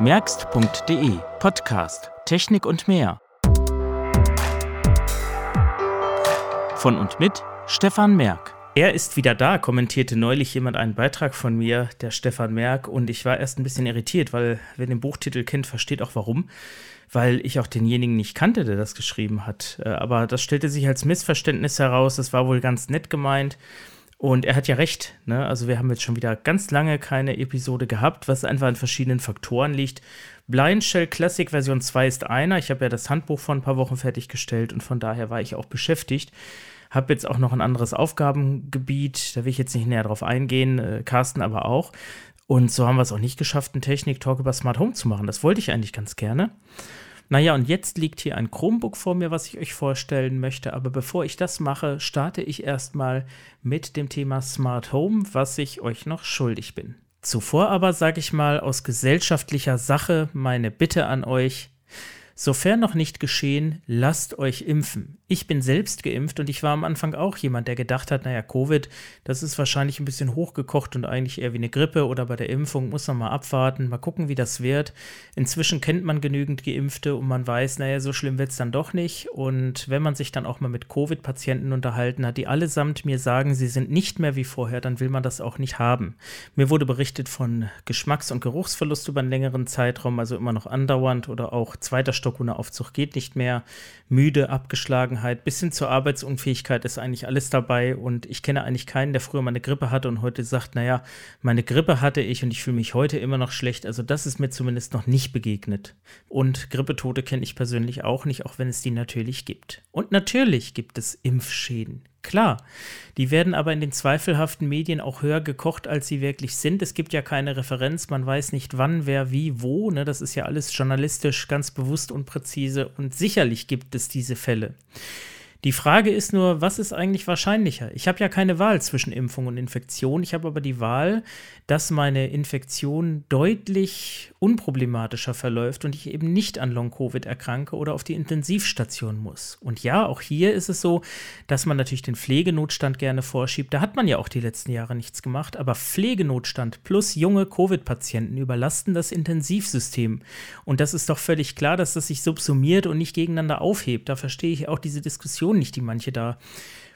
merkst.de Podcast Technik und mehr. Von und mit Stefan Merk. Er ist wieder da, kommentierte neulich jemand einen Beitrag von mir, der Stefan Merk, und ich war erst ein bisschen irritiert, weil wer den Buchtitel kennt, versteht auch warum, weil ich auch denjenigen nicht kannte, der das geschrieben hat. Äh, aber das stellte sich als Missverständnis heraus, das war wohl ganz nett gemeint. Und er hat ja recht, ne? Also wir haben jetzt schon wieder ganz lange keine Episode gehabt, was einfach an verschiedenen Faktoren liegt. Blind Shell Classic Version 2 ist einer. Ich habe ja das Handbuch vor ein paar Wochen fertiggestellt und von daher war ich auch beschäftigt. Habe jetzt auch noch ein anderes Aufgabengebiet, da will ich jetzt nicht näher drauf eingehen, äh, Carsten aber auch. Und so haben wir es auch nicht geschafft, einen Technik-Talk über Smart Home zu machen. Das wollte ich eigentlich ganz gerne. Naja, und jetzt liegt hier ein Chromebook vor mir, was ich euch vorstellen möchte. Aber bevor ich das mache, starte ich erstmal mit dem Thema Smart Home, was ich euch noch schuldig bin. Zuvor aber sage ich mal aus gesellschaftlicher Sache meine Bitte an euch, Sofern noch nicht geschehen, lasst euch impfen. Ich bin selbst geimpft und ich war am Anfang auch jemand, der gedacht hat, naja, Covid, das ist wahrscheinlich ein bisschen hochgekocht und eigentlich eher wie eine Grippe oder bei der Impfung muss man mal abwarten, mal gucken, wie das wird. Inzwischen kennt man genügend Geimpfte und man weiß, naja, so schlimm wird es dann doch nicht. Und wenn man sich dann auch mal mit Covid-Patienten unterhalten hat, die allesamt mir sagen, sie sind nicht mehr wie vorher, dann will man das auch nicht haben. Mir wurde berichtet von Geschmacks- und Geruchsverlust über einen längeren Zeitraum, also immer noch andauernd oder auch zweiter Stock ohne Aufzug geht nicht mehr, müde, Abgeschlagenheit, bis hin zur Arbeitsunfähigkeit ist eigentlich alles dabei und ich kenne eigentlich keinen, der früher mal eine Grippe hatte und heute sagt, naja, meine Grippe hatte ich und ich fühle mich heute immer noch schlecht. Also das ist mir zumindest noch nicht begegnet. Und Grippetote kenne ich persönlich auch nicht, auch wenn es die natürlich gibt. Und natürlich gibt es Impfschäden. Klar, die werden aber in den zweifelhaften Medien auch höher gekocht, als sie wirklich sind. Es gibt ja keine Referenz, man weiß nicht wann, wer, wie, wo. Ne? Das ist ja alles journalistisch ganz bewusst und präzise und sicherlich gibt es diese Fälle. Die Frage ist nur, was ist eigentlich wahrscheinlicher? Ich habe ja keine Wahl zwischen Impfung und Infektion. Ich habe aber die Wahl, dass meine Infektion deutlich unproblematischer verläuft und ich eben nicht an Long-Covid erkranke oder auf die Intensivstation muss. Und ja, auch hier ist es so, dass man natürlich den Pflegenotstand gerne vorschiebt. Da hat man ja auch die letzten Jahre nichts gemacht, aber Pflegenotstand plus junge Covid-Patienten überlasten das Intensivsystem. Und das ist doch völlig klar, dass das sich subsumiert und nicht gegeneinander aufhebt. Da verstehe ich auch diese Diskussion nicht, die manche da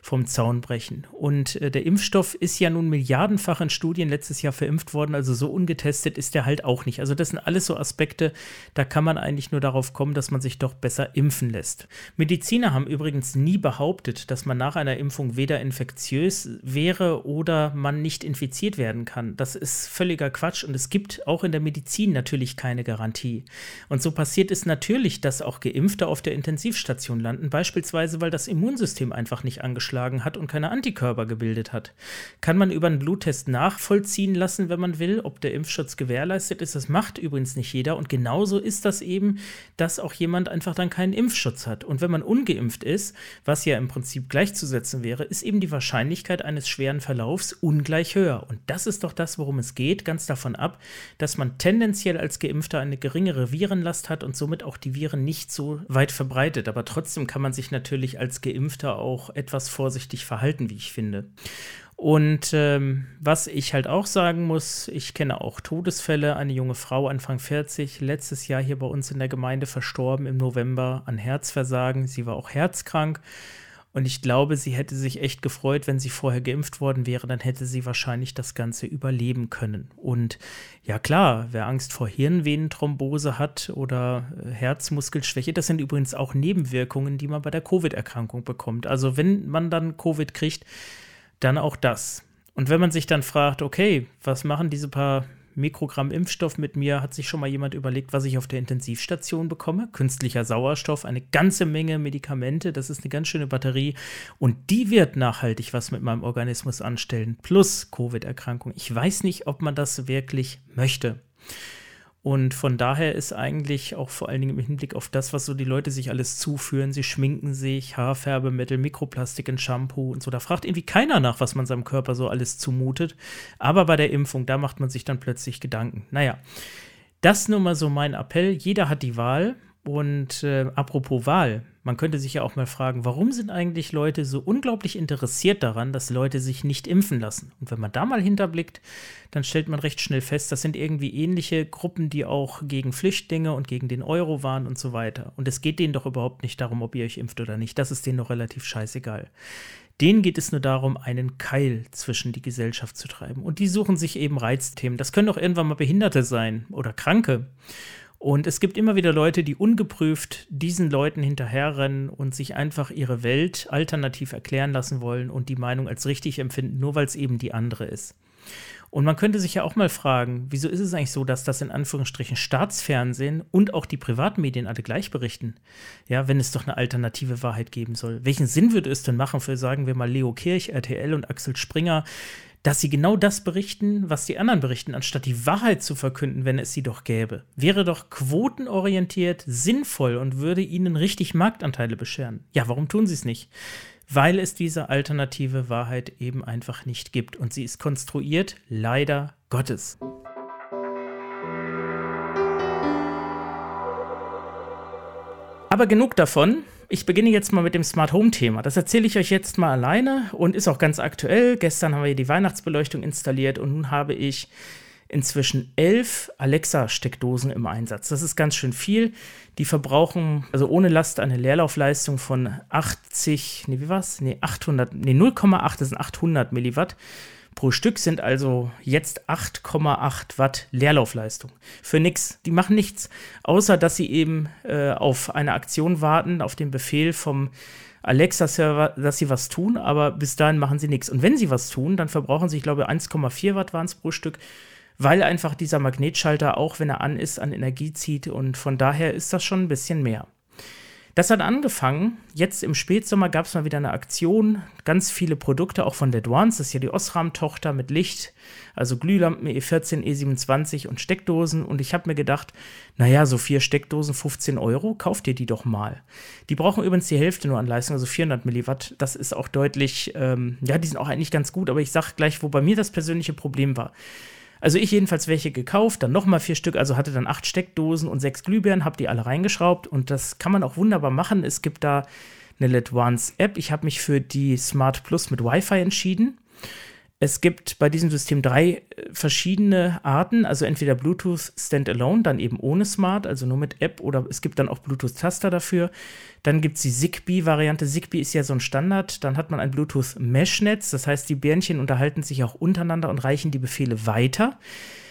vom Zaun brechen. Und äh, der Impfstoff ist ja nun milliardenfach in Studien letztes Jahr verimpft worden, also so ungetestet ist der halt auch nicht. Also das sind alles so Aspekte, da kann man eigentlich nur darauf kommen, dass man sich doch besser impfen lässt. Mediziner haben übrigens nie behauptet, dass man nach einer Impfung weder infektiös wäre oder man nicht infiziert werden kann. Das ist völliger Quatsch und es gibt auch in der Medizin natürlich keine Garantie. Und so passiert es natürlich, dass auch Geimpfte auf der Intensivstation landen, beispielsweise weil das Immunsystem einfach nicht angeschlossen ausgeschlagen hat und keine Antikörper gebildet hat. Kann man über einen Bluttest nachvollziehen lassen, wenn man will, ob der Impfschutz gewährleistet ist. Das macht übrigens nicht jeder. Und genauso ist das eben, dass auch jemand einfach dann keinen Impfschutz hat. Und wenn man ungeimpft ist, was ja im Prinzip gleichzusetzen wäre, ist eben die Wahrscheinlichkeit eines schweren Verlaufs ungleich höher. Und das ist doch das, worum es geht, ganz davon ab, dass man tendenziell als Geimpfter eine geringere Virenlast hat und somit auch die Viren nicht so weit verbreitet. Aber trotzdem kann man sich natürlich als Geimpfter auch etwas vor vorsichtig verhalten, wie ich finde. Und ähm, was ich halt auch sagen muss, ich kenne auch Todesfälle. Eine junge Frau, Anfang 40, letztes Jahr hier bei uns in der Gemeinde verstorben im November an Herzversagen. Sie war auch herzkrank. Und ich glaube, sie hätte sich echt gefreut, wenn sie vorher geimpft worden wäre, dann hätte sie wahrscheinlich das Ganze überleben können. Und ja klar, wer Angst vor Hirnvenenthrombose hat oder äh, Herzmuskelschwäche, das sind übrigens auch Nebenwirkungen, die man bei der Covid-Erkrankung bekommt. Also wenn man dann Covid kriegt, dann auch das. Und wenn man sich dann fragt, okay, was machen diese paar Mikrogramm Impfstoff mit mir. Hat sich schon mal jemand überlegt, was ich auf der Intensivstation bekomme? Künstlicher Sauerstoff, eine ganze Menge Medikamente. Das ist eine ganz schöne Batterie. Und die wird nachhaltig was mit meinem Organismus anstellen. Plus Covid-Erkrankung. Ich weiß nicht, ob man das wirklich möchte. Und von daher ist eigentlich auch vor allen Dingen im Hinblick auf das, was so die Leute sich alles zuführen, sie schminken sich, Haarfärbemittel, Mikroplastik in Shampoo und so, da fragt irgendwie keiner nach, was man seinem Körper so alles zumutet. Aber bei der Impfung, da macht man sich dann plötzlich Gedanken. Naja, das nur mal so mein Appell. Jeder hat die Wahl. Und äh, apropos Wahl, Man könnte sich ja auch mal fragen, warum sind eigentlich Leute so unglaublich interessiert daran, dass Leute sich nicht impfen lassen? Und wenn man da mal hinterblickt, dann stellt man recht schnell fest, das sind irgendwie ähnliche Gruppen, die auch gegen Flüchtlinge und gegen den Euro waren und so weiter. Und es geht denen doch überhaupt nicht darum, ob ihr euch impft oder nicht. Das ist denen doch relativ scheißegal. Denen geht es nur darum, einen Keil zwischen die Gesellschaft zu treiben. Und die suchen sich eben Reizthemen. Das können doch irgendwann mal Behinderte sein oder Kranke. Und es gibt immer wieder Leute, die ungeprüft diesen Leuten hinterherrennen und sich einfach ihre Welt alternativ erklären lassen wollen und die Meinung als richtig empfinden, nur weil es eben die andere ist. Und man könnte sich ja auch mal fragen, wieso ist es eigentlich so, dass das in Anführungsstrichen Staatsfernsehen und auch die Privatmedien alle gleich berichten? Ja, wenn es doch eine alternative Wahrheit geben soll. Welchen Sinn würde es denn machen für, sagen wir mal, Leo Kirch, RTL und Axel Springer, dass sie genau das berichten, was die anderen berichten, anstatt die Wahrheit zu verkünden, wenn es sie doch gäbe. Wäre doch quotenorientiert sinnvoll und würde ihnen richtig Marktanteile bescheren. Ja, warum tun sie es nicht? Weil es diese alternative Wahrheit eben einfach nicht gibt und sie ist konstruiert, leider Gottes. Aber genug davon. Ich beginne jetzt mal mit dem Smart Home Thema. Das erzähle ich euch jetzt mal alleine und ist auch ganz aktuell. Gestern haben wir die Weihnachtsbeleuchtung installiert und nun habe ich inzwischen elf Alexa-Steckdosen im Einsatz. Das ist ganz schön viel. Die verbrauchen also ohne Last eine Leerlaufleistung von 80, nee, wie war's? Nee, 800, nee, 0,8, das sind 800 Milliwatt. Pro Stück sind also jetzt 8,8 Watt Leerlaufleistung. Für nix. Die machen nichts, außer dass sie eben äh, auf eine Aktion warten, auf den Befehl vom Alexa-Server, dass sie was tun, aber bis dahin machen sie nichts. Und wenn sie was tun, dann verbrauchen sie, ich glaube, 1,4 Watt waren es pro Stück, weil einfach dieser Magnetschalter, auch wenn er an ist, an Energie zieht. Und von daher ist das schon ein bisschen mehr. Das hat angefangen, jetzt im Spätsommer gab es mal wieder eine Aktion, ganz viele Produkte, auch von der Duans, das ist ja die Osram-Tochter mit Licht, also Glühlampen E14, E27 und Steckdosen. Und ich habe mir gedacht, naja, so vier Steckdosen, 15 Euro, kauft ihr die doch mal. Die brauchen übrigens die Hälfte nur an Leistung, also 400 Milliwatt, das ist auch deutlich, ähm, ja, die sind auch eigentlich ganz gut, aber ich sage gleich, wo bei mir das persönliche Problem war. Also ich jedenfalls welche gekauft, dann nochmal vier Stück, also hatte dann acht Steckdosen und sechs Glühbirnen, habe die alle reingeschraubt und das kann man auch wunderbar machen. Es gibt da eine LED Once App. Ich habe mich für die Smart Plus mit Wi-Fi entschieden. Es gibt bei diesem System drei äh, verschiedene Arten, also entweder Bluetooth Standalone, dann eben ohne Smart, also nur mit App, oder es gibt dann auch Bluetooth-Taster dafür. Dann gibt es die Zigbee-Variante. Zigbee ist ja so ein Standard. Dann hat man ein Bluetooth-Mesh-Netz, das heißt, die Bärnchen unterhalten sich auch untereinander und reichen die Befehle weiter.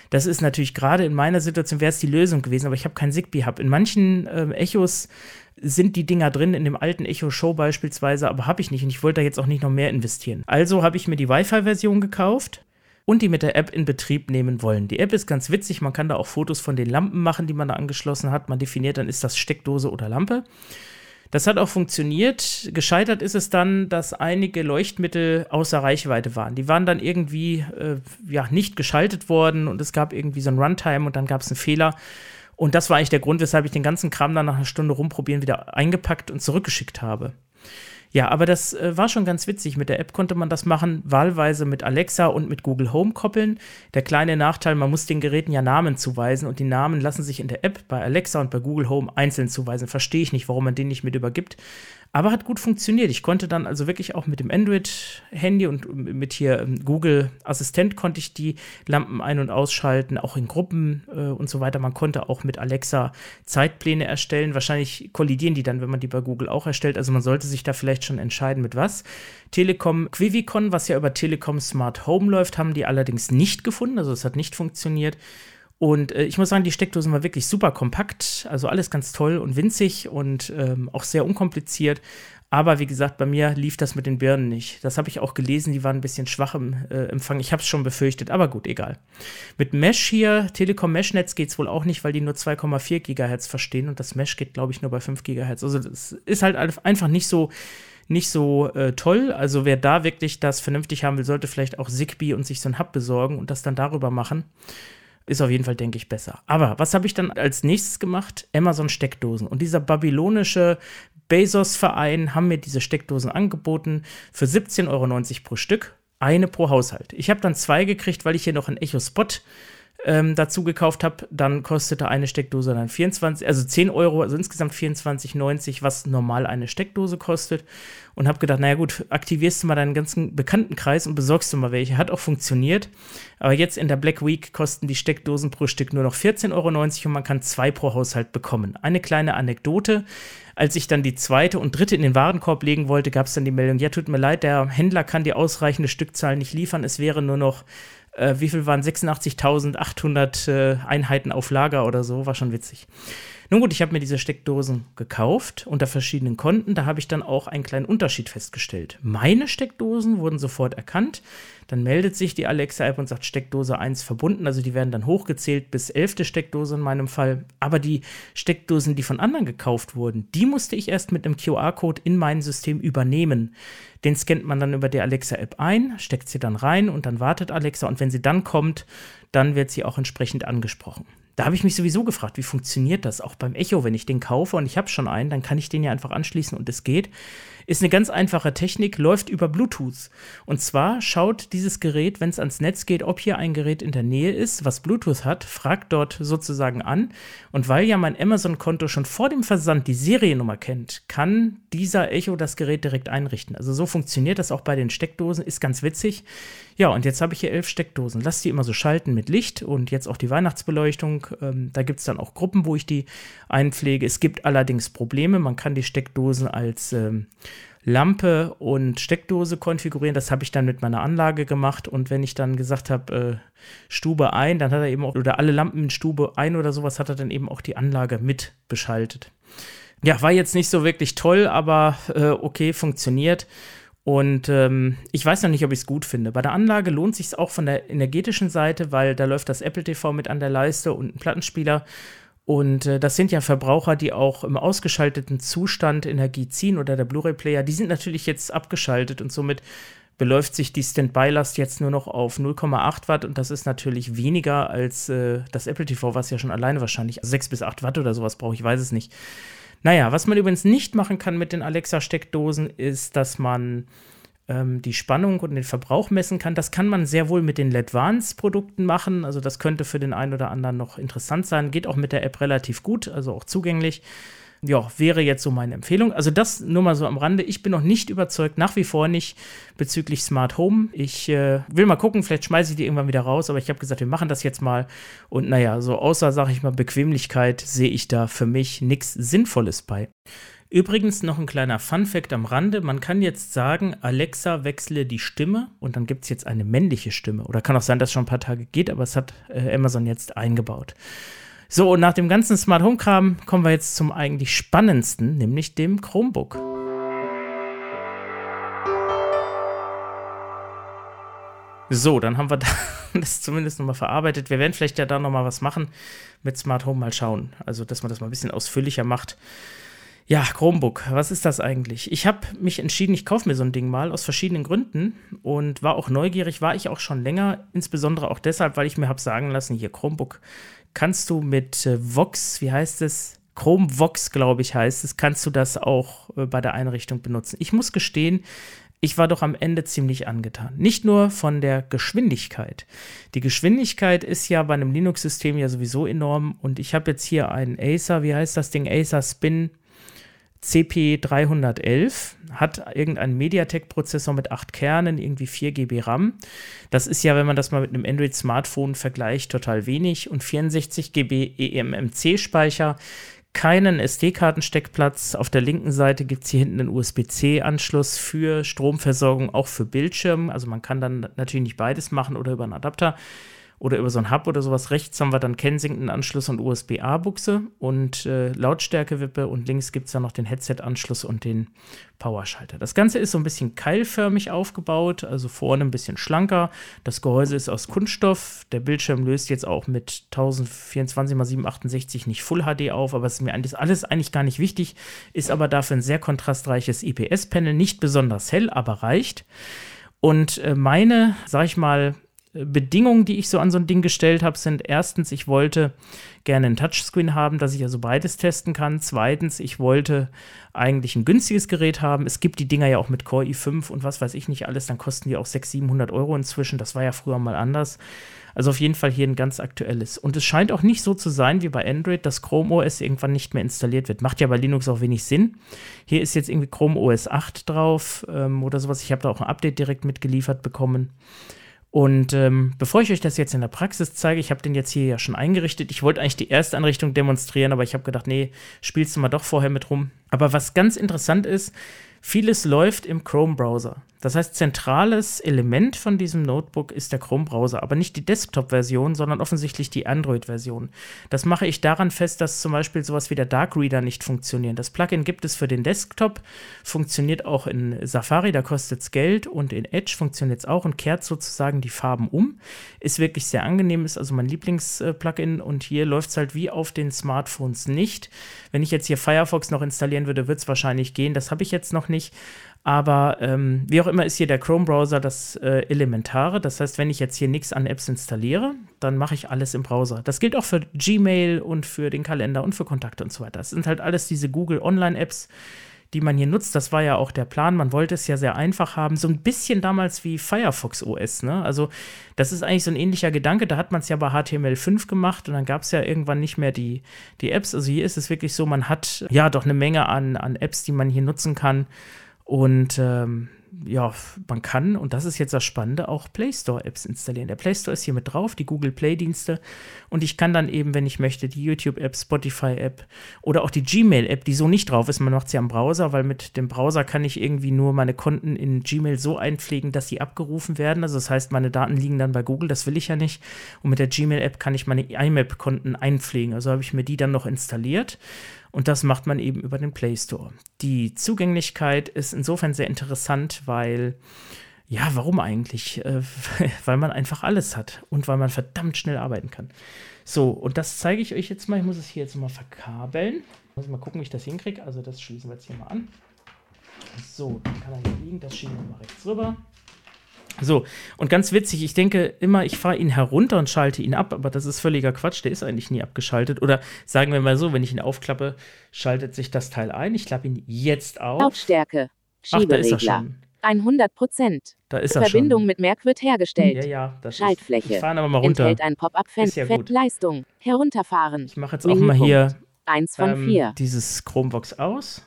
Das ist natürlich gerade in meiner Situation wäre es die Lösung gewesen, aber ich habe keinen Zigbee-Hub. In manchen äh, Echos sind die Dinger drin, in dem alten Echo Show beispielsweise, aber habe ich nicht und ich wollte da jetzt auch nicht noch mehr investieren. Also habe ich mir die Wi-Fi-Version gekauft und die mit der App in Betrieb nehmen wollen. Die App ist ganz witzig, man kann da auch Fotos von den Lampen machen, die man da angeschlossen hat. Man definiert dann, ist das Steckdose oder Lampe. Das hat auch funktioniert. Gescheitert ist es dann, dass einige Leuchtmittel außer Reichweite waren. Die waren dann irgendwie äh, ja, nicht geschaltet worden und es gab irgendwie so ein Runtime und dann gab es einen Fehler. Und das war eigentlich der Grund, weshalb ich den ganzen Kram dann nach einer Stunde rumprobieren wieder eingepackt und zurückgeschickt habe. Ja, aber das äh, war schon ganz witzig. Mit der App konnte man das machen, wahlweise mit Alexa und mit Google Home koppeln. Der kleine Nachteil, man muss den Geräten ja Namen zuweisen und die Namen lassen sich in der App bei Alexa und bei Google Home einzeln zuweisen. Verstehe ich nicht, warum man den nicht mit übergibt. Aber hat gut funktioniert. Ich konnte dann also wirklich auch mit dem Android-Handy und mit hier ähm, Google Assistent konnte ich die Lampen ein- und ausschalten, auch in Gruppen äh, und so weiter. Man konnte auch mit Alexa Zeitpläne erstellen. Wahrscheinlich kollidieren die dann, wenn man die bei Google auch erstellt. Also man sollte sich da vielleicht schon entscheiden, mit was. Telekom Quivicon, was ja über Telekom Smart Home läuft, haben die allerdings nicht gefunden. Also es hat nicht funktioniert. Und äh, ich muss sagen, die Steckdosen war wirklich super kompakt, also alles ganz toll und winzig und ähm, auch sehr unkompliziert. Aber wie gesagt, bei mir lief das mit den Birnen nicht. Das habe ich auch gelesen, die waren ein bisschen schwach im äh, Empfang. Ich habe es schon befürchtet, aber gut, egal. Mit Mesh hier, Telekom Mesh-Netz geht es wohl auch nicht, weil die nur 2,4 Gigahertz verstehen und das Mesh geht, glaube ich, nur bei 5 Gigahertz. Also das ist halt einfach nicht so nicht so äh, toll. Also wer da wirklich das vernünftig haben will, sollte vielleicht auch Zigbee und sich so ein Hub besorgen und das dann darüber machen. Ist auf jeden Fall, denke ich, besser. Aber was habe ich dann als nächstes gemacht? Amazon-Steckdosen. Und dieser babylonische Bezos-Verein haben mir diese Steckdosen angeboten für 17,90 Euro pro Stück. Eine pro Haushalt. Ich habe dann zwei gekriegt, weil ich hier noch einen Echo Spot ähm, dazu gekauft habe, dann kostete eine Steckdose dann 24, also 10 Euro, also insgesamt 24,90, was normal eine Steckdose kostet. Und habe gedacht, naja gut, aktivierst du mal deinen ganzen Bekanntenkreis und besorgst du mal welche. Hat auch funktioniert. Aber jetzt in der Black Week kosten die Steckdosen pro Stück nur noch 14,90 Euro und man kann zwei pro Haushalt bekommen. Eine kleine Anekdote. Als ich dann die zweite und dritte in den Warenkorb legen wollte, gab es dann die Meldung, ja, tut mir leid, der Händler kann die ausreichende Stückzahl nicht liefern. Es wäre nur noch äh, wie viel waren 86.800 äh, Einheiten auf Lager oder so, war schon witzig. Nun gut, ich habe mir diese Steckdosen gekauft unter verschiedenen Konten. Da habe ich dann auch einen kleinen Unterschied festgestellt. Meine Steckdosen wurden sofort erkannt. Dann meldet sich die Alexa-App und sagt Steckdose 1 verbunden. Also die werden dann hochgezählt bis 11. Steckdose in meinem Fall. Aber die Steckdosen, die von anderen gekauft wurden, die musste ich erst mit einem QR-Code in mein System übernehmen. Den scannt man dann über die Alexa-App ein, steckt sie dann rein und dann wartet Alexa. Und wenn sie dann kommt, dann wird sie auch entsprechend angesprochen. Da habe ich mich sowieso gefragt, wie funktioniert das auch beim Echo, wenn ich den kaufe und ich habe schon einen, dann kann ich den ja einfach anschließen und es geht. Ist eine ganz einfache Technik, läuft über Bluetooth. Und zwar schaut dieses Gerät, wenn es ans Netz geht, ob hier ein Gerät in der Nähe ist, was Bluetooth hat, fragt dort sozusagen an. Und weil ja mein Amazon-Konto schon vor dem Versand die Seriennummer kennt, kann dieser Echo das Gerät direkt einrichten. Also so funktioniert das auch bei den Steckdosen, ist ganz witzig. Ja, und jetzt habe ich hier elf Steckdosen. Lass die immer so schalten mit Licht und jetzt auch die Weihnachtsbeleuchtung. Ähm, da gibt es dann auch Gruppen, wo ich die einpflege. Es gibt allerdings Probleme. Man kann die Steckdosen als ähm, Lampe und Steckdose konfigurieren. Das habe ich dann mit meiner Anlage gemacht. Und wenn ich dann gesagt habe, äh, Stube ein, dann hat er eben auch, oder alle Lampen in Stube ein oder sowas, hat er dann eben auch die Anlage mit beschaltet. Ja, war jetzt nicht so wirklich toll, aber äh, okay, funktioniert. Und ähm, ich weiß noch nicht, ob ich es gut finde. Bei der Anlage lohnt sich auch von der energetischen Seite, weil da läuft das Apple TV mit an der Leiste und ein Plattenspieler. Und äh, das sind ja Verbraucher, die auch im ausgeschalteten Zustand Energie ziehen oder der Blu-ray-Player. Die sind natürlich jetzt abgeschaltet und somit beläuft sich die Standby-Last jetzt nur noch auf 0,8 Watt und das ist natürlich weniger als äh, das Apple TV, was ja schon alleine wahrscheinlich 6 bis 8 Watt oder sowas braucht, ich weiß es nicht. Naja, was man übrigens nicht machen kann mit den Alexa-Steckdosen, ist, dass man ähm, die Spannung und den Verbrauch messen kann. Das kann man sehr wohl mit den LEDVANCE-Produkten machen. Also das könnte für den einen oder anderen noch interessant sein. Geht auch mit der App relativ gut, also auch zugänglich ja, wäre jetzt so meine Empfehlung. Also das nur mal so am Rande. Ich bin noch nicht überzeugt, nach wie vor nicht bezüglich Smart Home. Ich äh, will mal gucken, vielleicht schmeiße ich die irgendwann wieder raus, aber ich habe gesagt, wir machen das jetzt mal. Und naja, so außer, sage ich mal, Bequemlichkeit sehe ich da für mich nichts Sinnvolles bei. Übrigens noch ein kleiner Fun-Fact am Rande. Man kann jetzt sagen, Alexa wechsle die Stimme und dann gibt es jetzt eine männliche Stimme. Oder kann auch sein, dass es schon ein paar Tage geht, aber es hat äh, Amazon jetzt eingebaut. So, und nach dem ganzen Smart Home Kram kommen wir jetzt zum eigentlich spannendsten, nämlich dem Chromebook. So, dann haben wir das zumindest nochmal verarbeitet. Wir werden vielleicht ja da nochmal was machen mit Smart Home, mal schauen. Also, dass man das mal ein bisschen ausführlicher macht. Ja, Chromebook, was ist das eigentlich? Ich habe mich entschieden, ich kaufe mir so ein Ding mal aus verschiedenen Gründen und war auch neugierig, war ich auch schon länger, insbesondere auch deshalb, weil ich mir habe sagen lassen, hier Chromebook kannst du mit äh, Vox, wie heißt es? Chrome Vox, glaube ich, heißt es, kannst du das auch äh, bei der Einrichtung benutzen. Ich muss gestehen, ich war doch am Ende ziemlich angetan. Nicht nur von der Geschwindigkeit. Die Geschwindigkeit ist ja bei einem Linux-System ja sowieso enorm und ich habe jetzt hier einen Acer, wie heißt das Ding? Acer Spin CP311 hat irgendeinen MediaTek-Prozessor mit 8 Kernen, irgendwie 4 GB RAM. Das ist ja, wenn man das mal mit einem Android-Smartphone vergleicht, total wenig. Und 64 GB eMMC-Speicher, keinen SD-Kartensteckplatz. Auf der linken Seite gibt es hier hinten einen USB-C-Anschluss für Stromversorgung, auch für Bildschirm. Also man kann dann natürlich nicht beides machen oder über einen Adapter oder über so ein Hub oder sowas. Rechts haben wir dann Kensington-Anschluss und USB-A-Buchse und äh, Lautstärke-Wippe und links gibt es dann noch den Headset-Anschluss und den Powerschalter. Das Ganze ist so ein bisschen keilförmig aufgebaut, also vorne ein bisschen schlanker. Das Gehäuse ist aus Kunststoff. Der Bildschirm löst jetzt auch mit 1024 x 768 nicht Full HD auf, aber es ist mir alles eigentlich gar nicht wichtig, ist aber dafür ein sehr kontrastreiches IPS-Panel, nicht besonders hell, aber reicht. Und äh, meine, sag ich mal, Bedingungen, die ich so an so ein Ding gestellt habe, sind erstens, ich wollte gerne ein Touchscreen haben, dass ich also beides testen kann. Zweitens, ich wollte eigentlich ein günstiges Gerät haben. Es gibt die Dinger ja auch mit Core i5 und was weiß ich nicht alles, dann kosten die auch 600, 700 Euro inzwischen. Das war ja früher mal anders. Also auf jeden Fall hier ein ganz aktuelles. Und es scheint auch nicht so zu sein wie bei Android, dass Chrome OS irgendwann nicht mehr installiert wird. Macht ja bei Linux auch wenig Sinn. Hier ist jetzt irgendwie Chrome OS 8 drauf ähm, oder sowas. Ich habe da auch ein Update direkt mitgeliefert bekommen. Und ähm, bevor ich euch das jetzt in der Praxis zeige, ich habe den jetzt hier ja schon eingerichtet. Ich wollte eigentlich die erste Anrichtung demonstrieren, aber ich habe gedacht, nee, spielst du mal doch vorher mit rum. Aber was ganz interessant ist, vieles läuft im Chrome-Browser. Das heißt, zentrales Element von diesem Notebook ist der Chrome-Browser, aber nicht die Desktop-Version, sondern offensichtlich die Android-Version. Das mache ich daran fest, dass zum Beispiel sowas wie der Dark Reader nicht funktioniert. Das Plugin gibt es für den Desktop, funktioniert auch in Safari, da kostet es Geld und in Edge funktioniert es auch und kehrt sozusagen die Farben um. Ist wirklich sehr angenehm, ist also mein Lieblings-Plugin und hier läuft es halt wie auf den Smartphones nicht. Wenn ich jetzt hier Firefox noch installieren würde, wird es wahrscheinlich gehen. Das habe ich jetzt noch nicht. Aber ähm, wie auch immer ist hier der Chrome-Browser das äh, Elementare. Das heißt, wenn ich jetzt hier nichts an Apps installiere, dann mache ich alles im Browser. Das gilt auch für Gmail und für den Kalender und für Kontakte und so weiter. Das sind halt alles diese Google Online-Apps, die man hier nutzt. Das war ja auch der Plan. Man wollte es ja sehr einfach haben. So ein bisschen damals wie Firefox OS. Ne? Also, das ist eigentlich so ein ähnlicher Gedanke. Da hat man es ja bei HTML5 gemacht und dann gab es ja irgendwann nicht mehr die, die Apps. Also, hier ist es wirklich so, man hat ja doch eine Menge an, an Apps, die man hier nutzen kann. Und ähm, ja, man kann, und das ist jetzt das Spannende, auch Play Store-Apps installieren. Der Play Store ist hier mit drauf, die Google Play-Dienste. Und ich kann dann eben, wenn ich möchte, die YouTube-App, Spotify-App oder auch die Gmail-App, die so nicht drauf ist, man macht sie am Browser, weil mit dem Browser kann ich irgendwie nur meine Konten in Gmail so einpflegen, dass sie abgerufen werden. Also das heißt, meine Daten liegen dann bei Google, das will ich ja nicht. Und mit der Gmail-App kann ich meine IMAP-Konten einpflegen. Also habe ich mir die dann noch installiert. Und das macht man eben über den Play Store. Die Zugänglichkeit ist insofern sehr interessant, weil, ja, warum eigentlich? Äh, weil man einfach alles hat und weil man verdammt schnell arbeiten kann. So, und das zeige ich euch jetzt mal. Ich muss es hier jetzt mal verkabeln. Muss mal gucken, wie ich das hinkriege. Also, das schließen wir jetzt hier mal an. So, dann kann er hier liegen. Das schieben wir mal rechts rüber. So, und ganz witzig, ich denke immer, ich fahre ihn herunter und schalte ihn ab, aber das ist völliger Quatsch, der ist eigentlich nie abgeschaltet. Oder sagen wir mal so, wenn ich ihn aufklappe, schaltet sich das Teil ein. Ich klappe ihn jetzt auf. Lautstärke. Ach, da ist er schon. 100 Prozent. Da ist er Verbindung schon. mit Merk wird hergestellt. Ja, ja, das Schaltfläche. Ist, ich fahre aber mal runter. Enthält ein Pop-up-Fenster. ja. Herunterfahren. Ich mache jetzt auch mal hier Eins von ähm, vier. dieses Chromebox aus.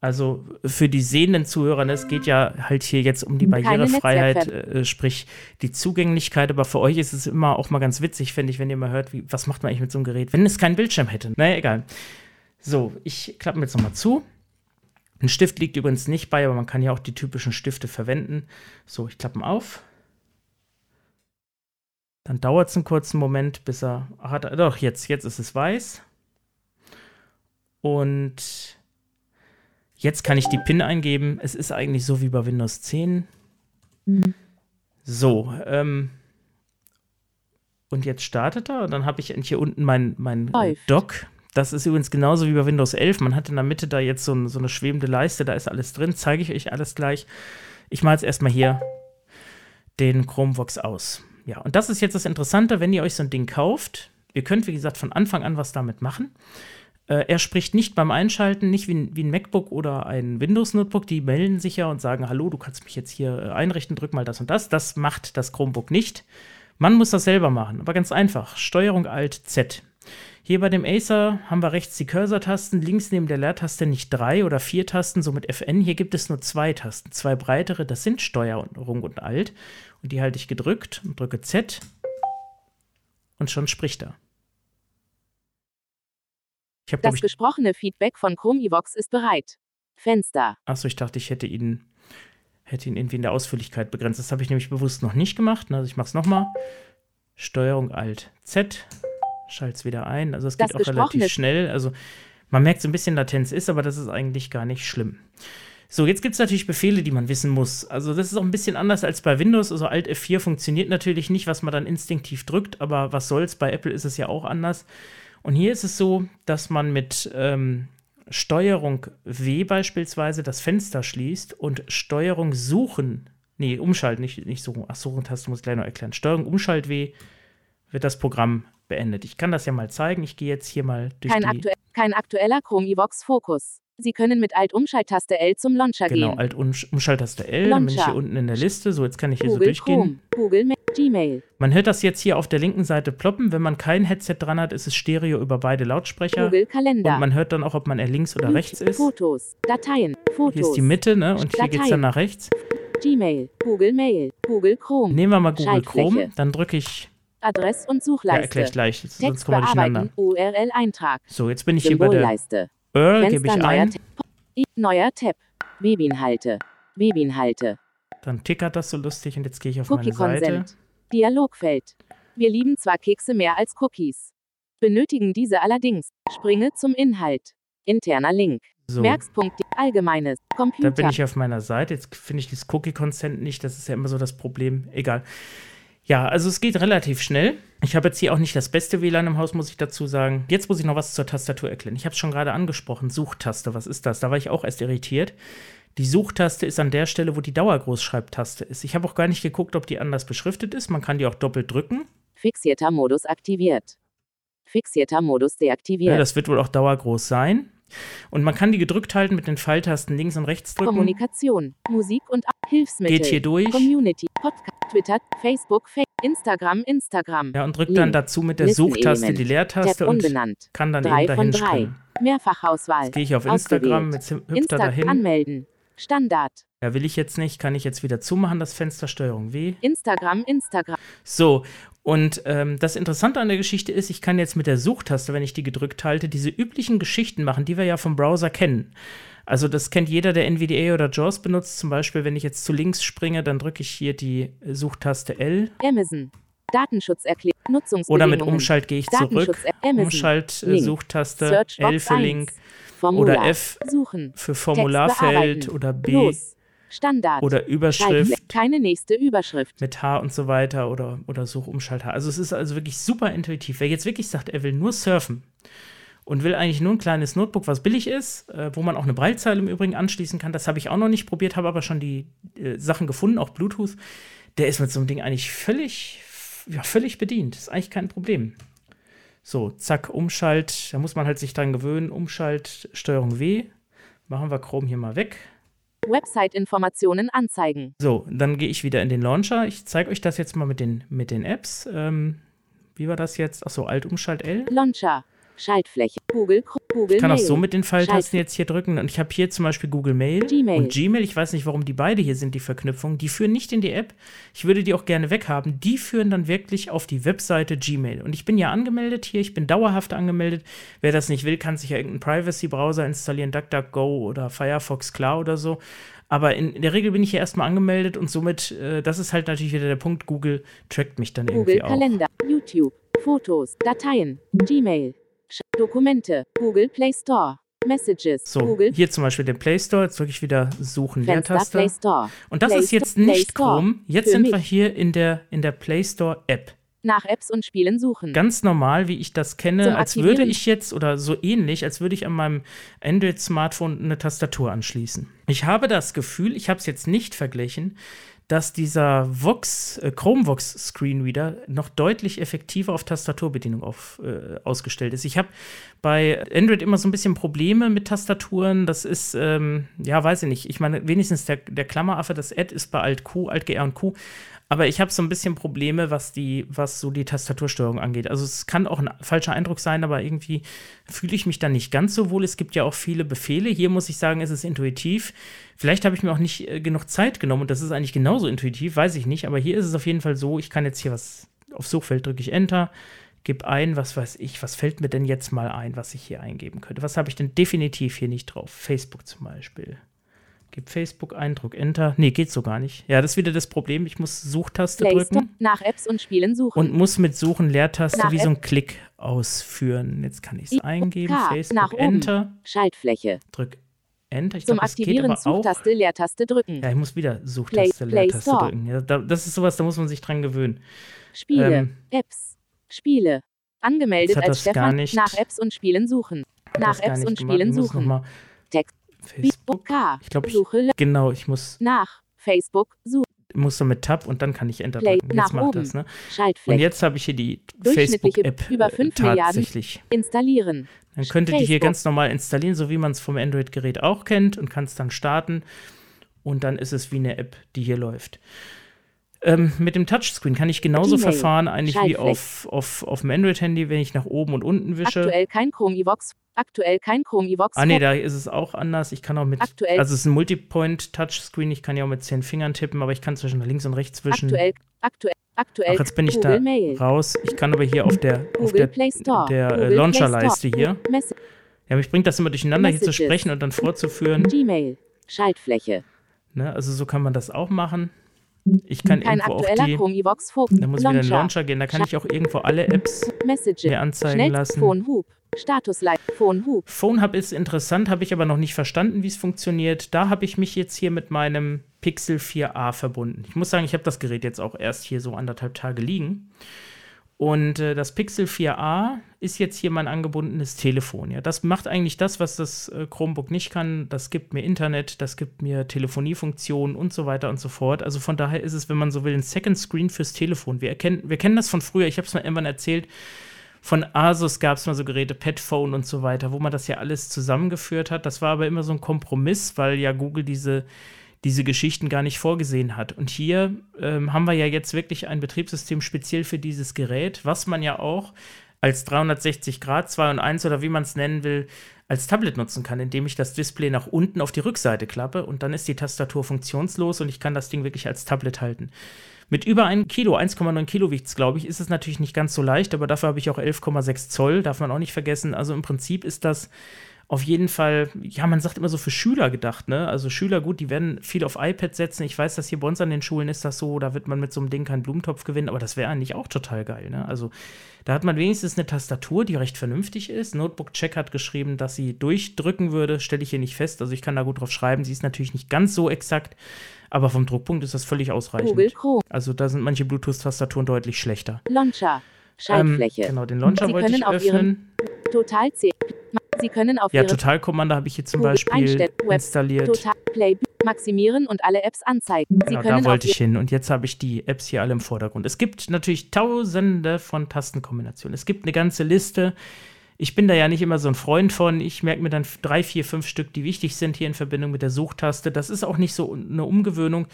Also für die sehenden Zuhörer, ne, es geht ja halt hier jetzt um die Barrierefreiheit, äh, sprich die Zugänglichkeit, aber für euch ist es immer auch mal ganz witzig, finde ich, wenn ihr mal hört, wie, was macht man eigentlich mit so einem Gerät, wenn es keinen Bildschirm hätte. Naja, egal. So, ich klappe mir jetzt nochmal zu. Ein Stift liegt übrigens nicht bei, aber man kann ja auch die typischen Stifte verwenden. So, ich klappe ihn auf. Dann dauert es einen kurzen Moment, bis er. Ach, hat doch, jetzt, jetzt ist es weiß. Und jetzt kann ich die PIN eingeben. Es ist eigentlich so wie bei Windows 10. So, ähm. Und jetzt startet er und dann habe ich hier unten mein, mein Läuft. Dock. Das ist übrigens genauso wie bei Windows 11. Man hat in der Mitte da jetzt so, ein, so eine schwebende Leiste, da ist alles drin. Zeige ich euch alles gleich. Ich mache jetzt erstmal hier den Chromebox aus. Ja, und das ist jetzt das Interessante, wenn ihr euch so ein Ding kauft. Ihr könnt, wie gesagt, von Anfang an was damit machen. Äh, er spricht nicht beim Einschalten, nicht wie ein, wie ein MacBook oder ein Windows-Notebook. Die melden sich ja und sagen: Hallo, du kannst mich jetzt hier äh, einrichten, drück mal das und das. Das macht das Chromebook nicht. Man muss das selber machen, aber ganz einfach. Steuerung Alt Z. Hier bei dem Acer haben wir rechts die Cursor-Tasten, links neben der Leertaste nicht drei oder vier Tasten, so mit FN. Hier gibt es nur zwei Tasten, zwei breitere, das sind Steuerung und Alt. Und die halte ich gedrückt und drücke Z und schon spricht er. Ich glaube Das ich, gesprochene Feedback von Chromivox ist bereit. Fenster. Achso, ich dachte, ich hätte ihn, hätte ihn irgendwie in der Ausführlichkeit begrenzt. Das habe ich nämlich bewusst noch nicht gemacht. Also ich mache es nochmal. Steuerung Alt Z. Schalte es wieder ein. Also es Das geht auch relativ schnell. Also man merkt so ein bisschen Latenz ist, aber das ist eigentlich gar nicht schlimm. So, jetzt gibt es natürlich Befehle, die man wissen muss. Also das ist auch ein bisschen anders als bei Windows. Also Alt F4 funktioniert natürlich nicht, was man dann instinktiv drückt, aber was soll's, bei Apple ist es ja auch anders. Und hier ist es so, dass man mit ähm, Steuerung W beispielsweise das Fenster schließt und Steuerung Suchen Nee, Umschalt, nicht, nicht suchen. Ach, Suchentaste muss ich gleich noch erklären. Steuerung Umschalt W wird das Programm beendet. Ich kann das ja mal zeigen. Ich gehe jetzt hier mal durch Kein, die. aktuell, kein aktueller Chrome evox Fokus. Sie können mit Alt-Umschalttaste L zum Launcher Genau, gehen. Alt Umschalttaste L, dann bin ich Launcher. hier unten in der Liste. So, jetzt kann ich hier so Google durchgehen. Chrome, Google Ma Gmail, Man hört das jetzt hier auf der linken Seite ploppen. Wenn man kein Headset dran hat, ist es Stereo über beide Lautsprecher. Google Kalender, Und man hört dann auch, ob man eher links oder rechts ist. Fotos, Dateien, Fotos, Hier ist die Mitte, ne? Und hier geht es dann nach rechts. Gmail, Google Mail, Google Chrome, Nehmen wir mal Google. Chrome. Dann drücke ich. Adress- und Ja, erkläre Suchleiste, ich gleich. Sonst Text kommen wir durcheinander. URL-Eintrag, So, jetzt bin ich hier bei der Symbolleiste, URL, gebe ich neuer ein. Neuer Tab, Webinhalte, Webinhalte, Dann tickert das so lustig und jetzt gehe ich auf meine Cookie Seite. Consent. Dialogfeld. Wir lieben zwar Kekse mehr als Cookies. Benötigen diese allerdings. Springe zum Inhalt. Interner Link. So, Merkspunkt. Allgemeines. da Computer. bin ich auf meiner Seite. Jetzt finde ich dieses Cookie-Consent nicht. Das ist ja immer so das Problem. Egal. Ja, also es geht relativ schnell. Ich habe jetzt hier auch nicht das beste WLAN im Haus, muss ich dazu sagen. Jetzt muss ich noch was zur Tastatur erklären. Ich habe es schon gerade angesprochen. Suchtaste, was ist das? Da war ich auch erst irritiert. Die Suchtaste ist an der Stelle, wo die Dauergroßschreibtaste ist. Ich habe auch gar nicht geguckt, ob die anders beschriftet ist. Man kann die auch doppelt drücken. Fixierter Modus aktiviert. Fixierter Modus deaktiviert. Ja, das wird wohl auch dauergroß sein. Und man kann die gedrückt halten mit den Pfeiltasten links und rechts drücken. Kommunikation. Musik und Hilfsmittel. Geht hier durch. Community. Podcast. Twitter. Facebook. Fa Instagram. Instagram. Ja, und drückt dann dazu mit der Suchtaste die Listenelement. Leertaste und kann dann Drei eben von dahin drei. springen. Mehrfachauswahl. Jetzt gehe ich auf Instagram, jetzt hüpft er Insta dahin. anmelden. Standard. Ja, will ich jetzt nicht, kann ich jetzt wieder zumachen, das Fenster Steuerung W. Instagram. Instagram. So, und ähm, das Interessante an der Geschichte ist, ich kann jetzt mit der Suchtaste, wenn ich die gedrückt halte, diese üblichen Geschichten machen, die wir ja vom Browser kennen. Also das kennt jeder, der NVDA oder JAWS benutzt. Zum Beispiel, wenn ich jetzt zu links springe, dann drücke ich hier die Suchtaste L. Amazon. Datenschutzerklärung. Oder mit Umschalt gehe ich zurück. Datenschutz. Amazon. Umschalt, äh, Link. Suchtaste, Searchbox L für 1. Link Formular. oder F Suchen. für Formularfeld oder B Los. Standard. oder Überschrift. Keine nächste Überschrift. mit H und so weiter oder, oder Suchumschalt H. Also es ist also wirklich super intuitiv. Wer jetzt wirklich sagt, er will nur surfen und will eigentlich nur ein kleines Notebook, was billig ist, äh, wo man auch eine Breitzeile im Übrigen anschließen kann, das habe ich auch noch nicht probiert, habe aber schon die äh, Sachen gefunden, auch Bluetooth. Der ist mit so einem Ding eigentlich völlig, ja, völlig bedient. Ist eigentlich kein Problem. So, zack, Umschalt, da muss man halt sich dran gewöhnen. Umschalt, Steuerung W. Machen wir Chrome hier mal weg. Website-Informationen anzeigen. So, dann gehe ich wieder in den Launcher. Ich zeige euch das jetzt mal mit den, mit den Apps. Ähm, wie war das jetzt? Achso, Alt Umschalt L. Launcher. Schaltfläche. Google. Google Ich kann auch so mit den Pfeiltasten jetzt hier drücken. Und ich habe hier zum Beispiel Google Mail Gmail. und Gmail. Ich weiß nicht, warum die beide hier sind, die Verknüpfungen. Die führen nicht in die App. Ich würde die auch gerne weghaben. Die führen dann wirklich auf die Webseite Gmail. Und ich bin ja angemeldet hier. Ich bin dauerhaft angemeldet. Wer das nicht will, kann sich ja irgendeinen Privacy-Browser installieren. DuckDuckGo oder Firefox Klar oder so. Aber in, der Regel bin ich hier erstmal angemeldet und somit, äh, das ist halt natürlich wieder der Punkt, Google trackt mich dann Google irgendwie auch. Kalender. YouTube. Fotos. Dateien. Gmail. Dokumente. Google Play Store. Messages. So, Google hier zum Beispiel den Play Store, jetzt drücke ich wieder Suchen Fenster Leertaste. Play Store. Und das Play ist jetzt nicht. Chrome, jetzt Für sind mich. wir hier in der, in der Play Store App. Nach Apps und Spielen suchen. Ganz normal, wie ich das kenne, Zum als würde ich jetzt oder so ähnlich, als würde ich an meinem Android-Smartphone eine Tastatur anschließen. Ich habe das Gefühl, ich habe es jetzt nicht verglichen, dass dieser Vox, äh, Chromevox Screenreader noch deutlich effektiver auf Tastaturbedienung auf, äh, ausgestellt ist. Ich habe bei Android immer so ein bisschen Probleme mit Tastaturen. Das ist, ähm, ja, weiß ich nicht. Ich meine, wenigstens der, der Klammeraffe, das Ad ist bei Alt Q, Alt GR und Q. Aber ich habe so ein bisschen Probleme, was die, was so die Tastatursteuerung angeht. Also es kann auch ein falscher Eindruck sein, aber irgendwie fühle ich mich da nicht ganz so wohl. Es gibt ja auch viele Befehle. Hier muss ich sagen, ist es intuitiv. Vielleicht habe ich mir auch nicht äh, genug Zeit genommen und das ist eigentlich genauso intuitiv, weiß ich nicht. Aber hier ist es auf jeden Fall so, ich kann jetzt hier was auf Suchfeld drücke ich Enter, gebe ein, was weiß ich, was fällt mir denn jetzt mal ein, was ich hier eingeben könnte. Was habe ich denn definitiv hier nicht drauf? Facebook zum Beispiel. Gib Facebook ein, drück Enter. Nee, geht so gar nicht. Ja, das ist wieder das Problem. Ich muss Suchtaste Play drücken Nach Apps und Spielen suchen. und muss mit Suchen Leertaste Nach wie so ein Klick ausführen. Jetzt kann ich es eingeben. K. Facebook Nach oben. Enter. Schaltfläche. Drück Enter. Ich Zum geht Aktivieren aber auch. Suchtaste, Leertaste drücken. Ja, ich muss wieder Suchtaste, Play- Play Leertaste Store. drücken. Ja, da, das ist sowas, da muss man sich dran gewöhnen. Spiele. ähm, Apps. Spiele. Angemeldet als Stefan. Nach Apps und Spielen suchen. Nach Apps und. Spielen suchen. Text. Facebook. K. Ich glaube, ich, Suche. genau, ich muss Nach. Facebook. Such. muss dann mit Tab und dann kann ich Enter Play drücken. Jetzt macht oben. das, ne? Und jetzt habe ich hier die Facebook-App über äh, 5 Milliarden. tatsächlich. Installieren. Dann könntet ihr hier Facebook. ganz normal installieren, so wie man es vom Android-Gerät auch kennt und kann es dann starten. Und dann ist es wie eine App, die hier läuft. Ähm, mit dem Touchscreen kann ich genauso verfahren, eigentlich wie auf, auf, auf dem Android-Handy, wenn ich nach oben und unten wische. Aktuell kein Chrome iVox. Aktuell kein Chrome iVox. Ah, nee, da ist es auch anders. Ich kann auch mit. Aktuell. Also, es ist ein Multipoint-Touchscreen. Ich kann ja auch mit zehn Fingern tippen, aber ich kann zwischen links und rechts wischen. Aktuell. Aktuell. Aktuell. Ach, jetzt bin ich Google da Mail. raus. Ich kann aber hier auf der, auf der, Play Store. der äh, Launcher-Leiste hier. Mess Ja, mich bringt das immer durcheinander, hier zu Messages. sprechen und dann vorzuführen. Gmail. Schaltfläche. Ne? Also, so kann man das auch machen. Ich kann Kein irgendwo auch die. Chrome iVox Fokus. Da muss ich wieder in den Launcher gehen. Da kann ich auch irgendwo alle Apps Messages. mir anzeigen lassen. Phone Hub. Status Light. Phone Hub. Phone Hub ist interessant, habe ich aber noch nicht verstanden, wie es funktioniert. Da habe ich mich jetzt hier mit meinem Pixel 4a verbunden. Ich muss sagen, ich habe das Gerät jetzt auch erst hier so anderthalb Tage liegen. Und äh, das Pixel 4a ist jetzt hier mein angebundenes Telefon. Ja, das macht eigentlich das, was das äh, Chromebook nicht kann. Das gibt mir Internet, das gibt mir Telefoniefunktionen und so weiter und so fort. Also von daher ist es, wenn man so will, ein Second Screen fürs Telefon. Wir, erkennen, wir kennen das von früher. Ich habe es mal irgendwann erzählt. Von Asus gab es mal so Geräte, Petphone und so weiter, wo man das ja alles zusammengeführt hat. Das war aber immer so ein Kompromiss, weil ja Google diese, diese Geschichten gar nicht vorgesehen hat. Und hier ähm, haben wir ja jetzt wirklich ein Betriebssystem speziell für dieses Gerät, was man ja auch als 360 Grad 2 und 1 oder wie man es nennen will, als Tablet nutzen kann, indem ich das Display nach unten auf die Rückseite klappe und dann ist die Tastatur funktionslos und ich kann das Ding wirklich als Tablet halten. Mit über 1 Kilo, 1,9 Kilo wiegt es, glaube ich, ist es natürlich nicht ganz so leicht, aber dafür habe ich auch 11,6 Zoll, darf man auch nicht vergessen. Also im Prinzip ist das auf jeden Fall, ja, man sagt immer so für Schüler gedacht, ne? Also Schüler, gut, die werden viel auf iPad setzen. Ich weiß, dass hier bei uns an den Schulen ist das so, da wird man mit so einem Ding keinen Blumentopf gewinnen, aber das wäre eigentlich auch total geil, ne? Also da hat man wenigstens eine Tastatur, die recht vernünftig ist. Notebook Check hat geschrieben, dass sie durchdrücken würde, stelle ich hier nicht fest. Also ich kann da gut drauf schreiben. Sie ist natürlich nicht ganz so exakt, aber vom Druckpunkt ist das völlig ausreichend. Google Chrome. Also da sind manche Bluetooth-Tastaturen deutlich schlechter. Launcher. Schaltfläche. Ähm, genau, den Launcher Sie wollte ich öffnen. Total C. Sie können auf Ja, Total Commander habe ich hier zum Beispiel installiert. Total Play maximieren und alle Apps anzeigen. Sie Genau, können da wollte ich hin. Und jetzt habe ich die Apps hier alle im Vordergrund. Es gibt natürlich tausende von Tastenkombinationen. Es gibt eine ganze Liste. Ich bin da ja nicht immer so ein Freund von. Ich merke mir dann drei, vier, fünf Stück, die wichtig sind hier in Verbindung mit der Suchtaste. Das ist auch nicht so eine Umgewöhnung.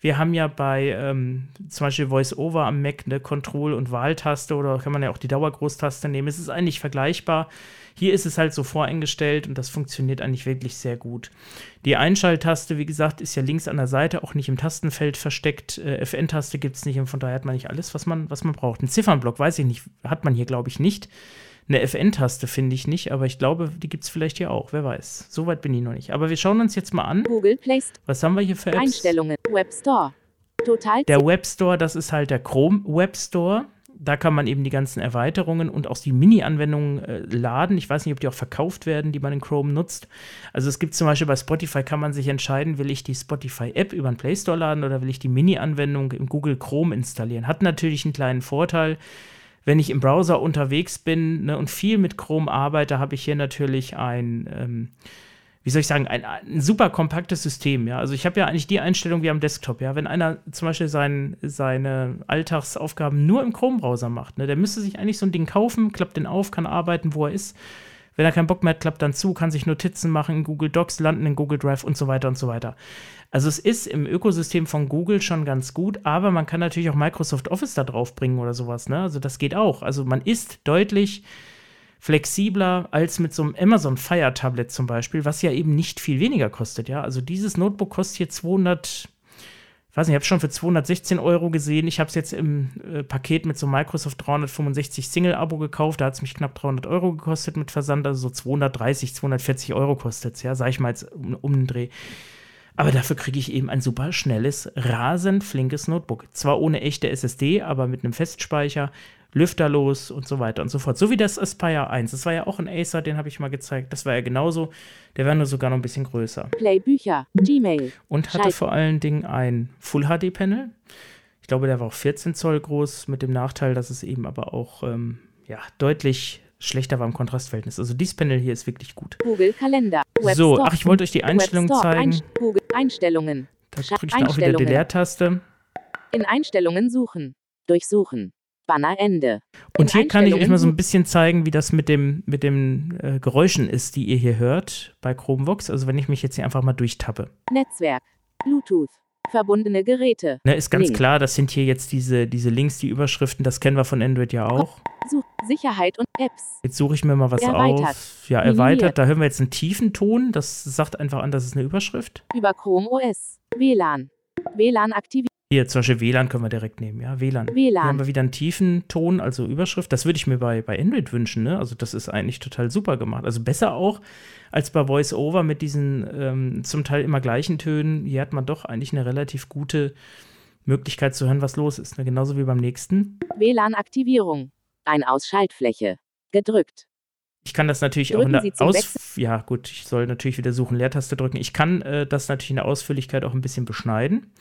Wir haben ja bei ähm, zum Beispiel VoiceOver am Mac eine Control- und Wahltaste oder kann man ja auch die Dauergroßtaste nehmen. Es ist eigentlich vergleichbar. Hier ist es halt so voreingestellt und das funktioniert eigentlich wirklich sehr gut. Die Einschalttaste, wie gesagt, ist ja links an der Seite, auch nicht im Tastenfeld versteckt. Äh, FN-Taste gibt es nicht und von daher hat man nicht alles, was man, was man braucht. Ein Ziffernblock, weiß ich nicht, hat man hier, glaube ich, nicht. Eine FN-Taste finde ich nicht, aber ich glaube, die gibt es vielleicht hier auch. Wer weiß. Soweit bin ich noch nicht. Aber wir schauen uns jetzt mal an. Google Play Store. Was haben wir hier für Apps? Einstellungen. Web Store. Total Der Web Store, das ist halt der Chrome Web Store. Da kann man eben die ganzen Erweiterungen und auch die Mini-Anwendungen äh, laden. Ich weiß nicht, ob die auch verkauft werden, die man in Chrome nutzt. Also es gibt zum Beispiel bei Spotify, kann man sich entscheiden, will ich die Spotify-App über den Play Store laden oder will ich die Mini-Anwendung im Google Chrome installieren. Hat natürlich einen kleinen Vorteil. Wenn ich im Browser unterwegs bin ne, und viel mit Chrome arbeite, habe ich hier natürlich ein ähm, wie soll ich sagen, ein, ein super kompaktes System, ja. Also ich habe ja eigentlich die Einstellung wie am Desktop, ja. Wenn einer zum Beispiel sein, seine Alltagsaufgaben nur im Chrome-Browser macht, ne, der müsste sich eigentlich so ein Ding kaufen, klappt den auf, kann arbeiten, wo er ist. Wenn er keinen Bock mehr hat, klappt dann zu, kann sich Notizen machen in Google Docs, landen in Google Drive und so weiter und so weiter. Also es ist im Ökosystem von Google schon ganz gut, aber man kann natürlich auch Microsoft Office da drauf bringen oder sowas, ne? Also das geht auch. Also man ist deutlich flexibler als mit so einem Amazon Fire Tablet zum Beispiel, was ja eben nicht viel weniger kostet, ja. Also dieses Notebook kostet hier 200, ich weiß nicht, ich habe es schon für 216 Euro gesehen. Ich habe es jetzt im äh, Paket mit so Microsoft 365 Single-Abo gekauft. Da hat es mich knapp 300 Euro gekostet mit Versand, also so 230, 240 Euro kostet es, ja, sag ich mal jetzt um, um den Dreh. Aber dafür kriege ich eben ein super schnelles, rasend flinkes Notebook. Zwar ohne echte SSD, aber mit einem Festspeicher, lüfterlos und so weiter und so fort. So wie das Aspire 1. Das war ja auch ein Acer, den habe ich mal gezeigt. Das war ja genauso. Der war nur sogar noch ein bisschen größer. Play Bücher. Gmail. Und hatte Schalt- vor allen Dingen ein Full HD Panel. Ich glaube, der war auch 14 Zoll groß, mit dem Nachteil, dass es eben aber auch ähm, ja, deutlich schlechter war im Kontrastverhältnis. Also dieses Panel hier ist wirklich gut. Google Kalender. Web So, ach, ich wollte euch die Web Einstellung Store. zeigen. Google Einstellungen. Da drücke ich dann auch wieder die Einstellungen. Leertaste. In Einstellungen suchen. Durchsuchen. Banner Ende. Und hier kann ich euch mal so ein bisschen zeigen, wie das mit dem, mit dem äh, Geräuschen ist, die ihr hier hört bei Chromevox. Also wenn ich mich jetzt hier einfach mal durchtappe. Netzwerk. Bluetooth. Verbundene Geräte. Ne, ist ganz Link. klar, das sind hier jetzt diese, diese Links, die Überschriften, das kennen wir von Android ja auch. Such Sicherheit und Apps. Jetzt suche ich mir mal was Erweitert. auf. Ja, erweitert. Da hören wir jetzt einen tiefen Ton. Das sagt einfach an, das ist eine Überschrift. Über Chrome OS. WLAN. WLAN aktivieren. Hier, zum Beispiel WLAN können wir direkt nehmen, ja, WLAN. Hier haben WLAN. wir wieder einen tiefen Ton, also Überschrift. Das würde ich mir bei, bei Android wünschen, ne? Also das ist eigentlich total super gemacht. Also besser auch als bei VoiceOver mit diesen ähm, zum Teil immer gleichen Tönen. Hier hat man doch eigentlich eine relativ gute Möglichkeit zu hören, was los ist. Ne? Genauso wie beim nächsten. WLAN-Aktivierung. Ein Ausschaltfläche. Gedrückt. Ich kann das natürlich auch Drücken in der Aus ja gut, ich soll natürlich wieder suchen Leertaste drücken. Ich kann äh, das natürlich in der Ausführlichkeit auch ein bisschen beschneiden.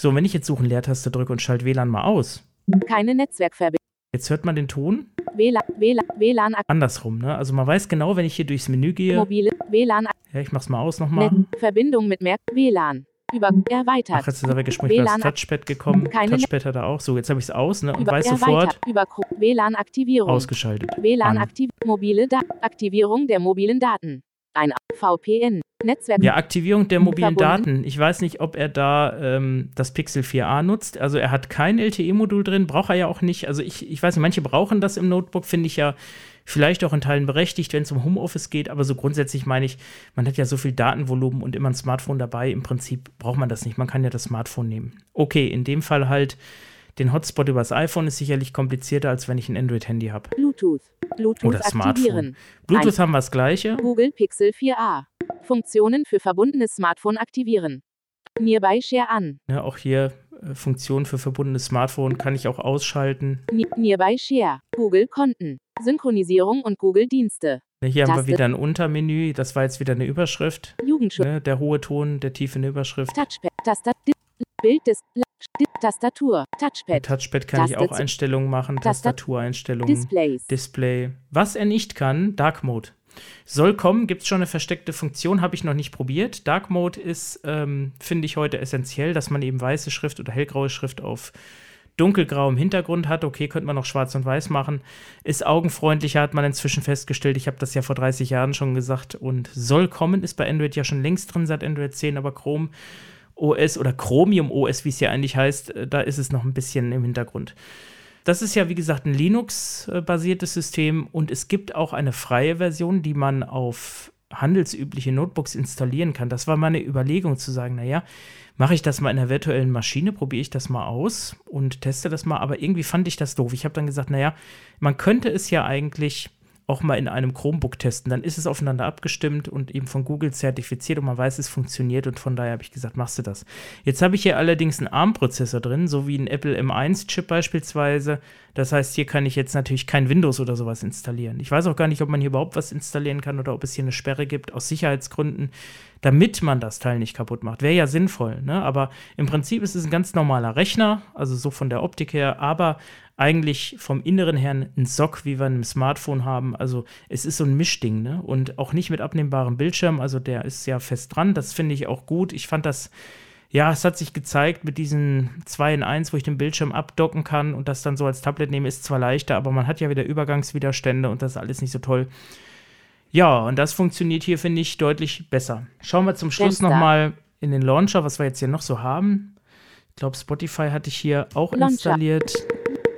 So, wenn ich jetzt suchen Leertaste drücke und schalte WLAN mal aus, Keine Netzwerkverbindung. jetzt hört man den Ton WLAN. WLAN. WLAN. andersrum. Ne? Also man weiß genau, wenn ich hier durchs Menü gehe, Mobile. WLAN. ja, ich mach's mal aus nochmal. Net Verbindung mit Merk. WLAN. Über. Erweitert. Ach, jetzt ist er ich bin aufs WLAN. Touchpad gekommen. Keine Ne- Touchpad hat er auch. So, jetzt habe ich es aus ne? und Über. weiß sofort. Über. WLAN-Aktivierung. ausgeschaltet. WLAN An. aktiv. Mobile Da Aktivierung der mobilen Daten. Ein VPN. Netzwerk. Ja, Aktivierung der mobilen Verbunden. Daten. Ich weiß nicht, ob er da ähm, das Pixel 4a nutzt. Also er hat kein LTE-Modul drin, braucht er ja auch nicht. Also ich, ich weiß nicht, manche brauchen das im Notebook, finde ich ja vielleicht auch in Teilen berechtigt, wenn es um Homeoffice geht. Aber so grundsätzlich meine ich, man hat ja so viel Datenvolumen und immer ein Smartphone dabei. Im Prinzip braucht man das nicht. Man kann ja das Smartphone nehmen. Okay, in dem Fall halt den Hotspot übers iPhone ist sicherlich komplizierter, als wenn ich ein Android-Handy habe. Bluetooth. Bluetooth Oder Smartphone. aktivieren. Bluetooth haben wir das gleiche. Google Pixel 4a. Funktionen für verbundenes Smartphone aktivieren. Nearby Share an. Ja, auch hier äh, Funktion für verbundenes Smartphone kann ich auch ausschalten. Ni- Nearby Share. Google Konten. Synchronisierung und Google Dienste. Ne, Hier haben wir Taste. wieder ein Untermenü. Das war jetzt wieder eine Überschrift. Jugendschutz. Ne? Der hohe Ton, der tiefe Überschrift. Touchpad. Tastat. Bild des. Tastatur. Touchpad. Touchpad kann ich Taste auch zu- Einstellungen machen. Tastat- Tastatureinstellungen. Displays. Display. Was er nicht kann, Dark Mode. Soll kommen, gibt es schon eine versteckte Funktion, habe ich noch nicht probiert. Dark Mode ist, ähm, finde ich heute essentiell, dass man eben weiße Schrift oder hellgraue Schrift auf dunkelgrauem Hintergrund hat. Okay, könnte man noch schwarz und weiß machen. Ist augenfreundlicher, hat man inzwischen festgestellt. Ich habe das ja vor 30 Jahren schon gesagt. Und soll kommen, ist bei Android ja schon längst drin seit Android 10, aber Chrome OS oder Chromium OS, wie es ja eigentlich heißt, äh, da ist es noch ein bisschen im Hintergrund. Das ist ja, wie gesagt, ein Linux-basiertes System und es gibt auch eine freie Version, die man auf handelsübliche Notebooks installieren kann. Das war meine Überlegung zu sagen, naja, mache ich das mal in einer virtuellen Maschine, probiere ich das mal aus und teste das mal, aber irgendwie fand ich das doof. Ich habe dann gesagt, naja, man könnte es ja eigentlich auch mal in einem Chromebook testen. Dann ist es aufeinander abgestimmt und eben von Google zertifiziert und man weiß, es funktioniert und von daher habe ich gesagt, machst du das. Jetzt habe ich hier allerdings einen ARM-Prozessor drin, so wie ein Apple M1-Chip beispielsweise. Das heißt, hier kann ich jetzt natürlich kein Windows oder sowas installieren. Ich weiß auch gar nicht, ob man hier überhaupt was installieren kann oder ob es hier eine Sperre gibt aus Sicherheitsgründen, damit man das Teil nicht kaputt macht. Wäre ja sinnvoll, ne? Aber im Prinzip ist es ein ganz normaler Rechner, also so von der Optik her, aber eigentlich vom Inneren her ein SOC, wie wir in einem Smartphone haben. Also es ist so ein Mischding, ne? Und auch nicht mit abnehmbarem Bildschirm. Also der ist ja fest dran. Das finde ich auch gut. Ich fand das, ja, es hat sich gezeigt mit diesen 2 in 1, wo ich den Bildschirm abdocken kann und das dann so als Tablet nehme, ist zwar leichter, aber man hat ja wieder Übergangswiderstände und das ist alles nicht so toll. Ja, und das funktioniert hier, finde ich, deutlich besser. Schauen wir zum Schluss nochmal in den Launcher, was wir jetzt hier noch so haben. Ich glaube, Spotify hatte ich hier auch Launcher. installiert.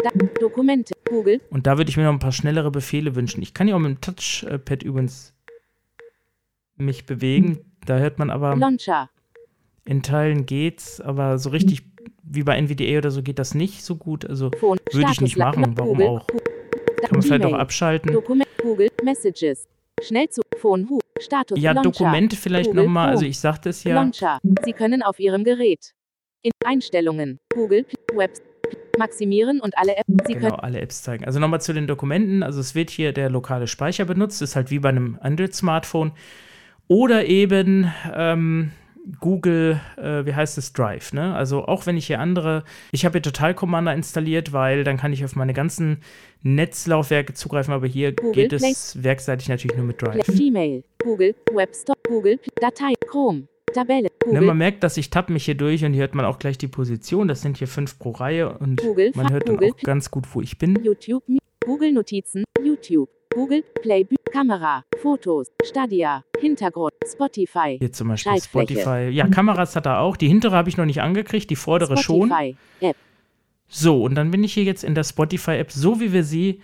Da Dokumente. Google. Und da würde ich mir noch ein paar schnellere Befehle wünschen. Ich kann ja auch mit dem Touchpad übrigens mich bewegen. Da hört man aber, Launcher. In Teilen geht's, aber so richtig wie bei NVDA oder so geht das nicht so gut. Also. Würde ich nicht machen, warum auch? kann man vielleicht auch abschalten. Dokument. Google. Messages. Schnell zu. Phone. Hu. Status. Ja. Dokumente vielleicht nochmal. Also ich sagte es ja. Launcher. Sie können auf Ihrem Gerät. In Einstellungen. Google. Web. Maximieren und alle Apps. Sie Genau, alle Apps zeigen. Also nochmal zu den Dokumenten. Also es wird hier der lokale Speicher benutzt, ist halt wie bei einem Android-Smartphone. Oder eben ähm, Google, äh, wie heißt es, Drive. Ne? Also auch wenn ich hier andere, ich habe hier Total Commander installiert, weil dann kann ich auf meine ganzen Netzlaufwerke zugreifen, aber hier Google geht Play- es werkseitig natürlich nur mit Drive. Gmail. Google. Web Store. Google. Datei. Chrome. Tabelle. Ne, man merkt, dass ich tapp mich hier durch und hier hört man auch gleich die Position. Das sind hier fünf pro Reihe und Google, man hört dann Google, auch ganz gut, wo ich bin. YouTube, Google Notizen, YouTube, Google Play, Kamera, Fotos, Stadia, Hintergrund, Spotify. Hier zum Beispiel. Spotify. Ja, Kameras hat er auch. Die hintere habe ich noch nicht angekriegt, die vordere schon. Spotify, App, So, und dann bin ich hier jetzt in der Spotify-App, so wie wir sie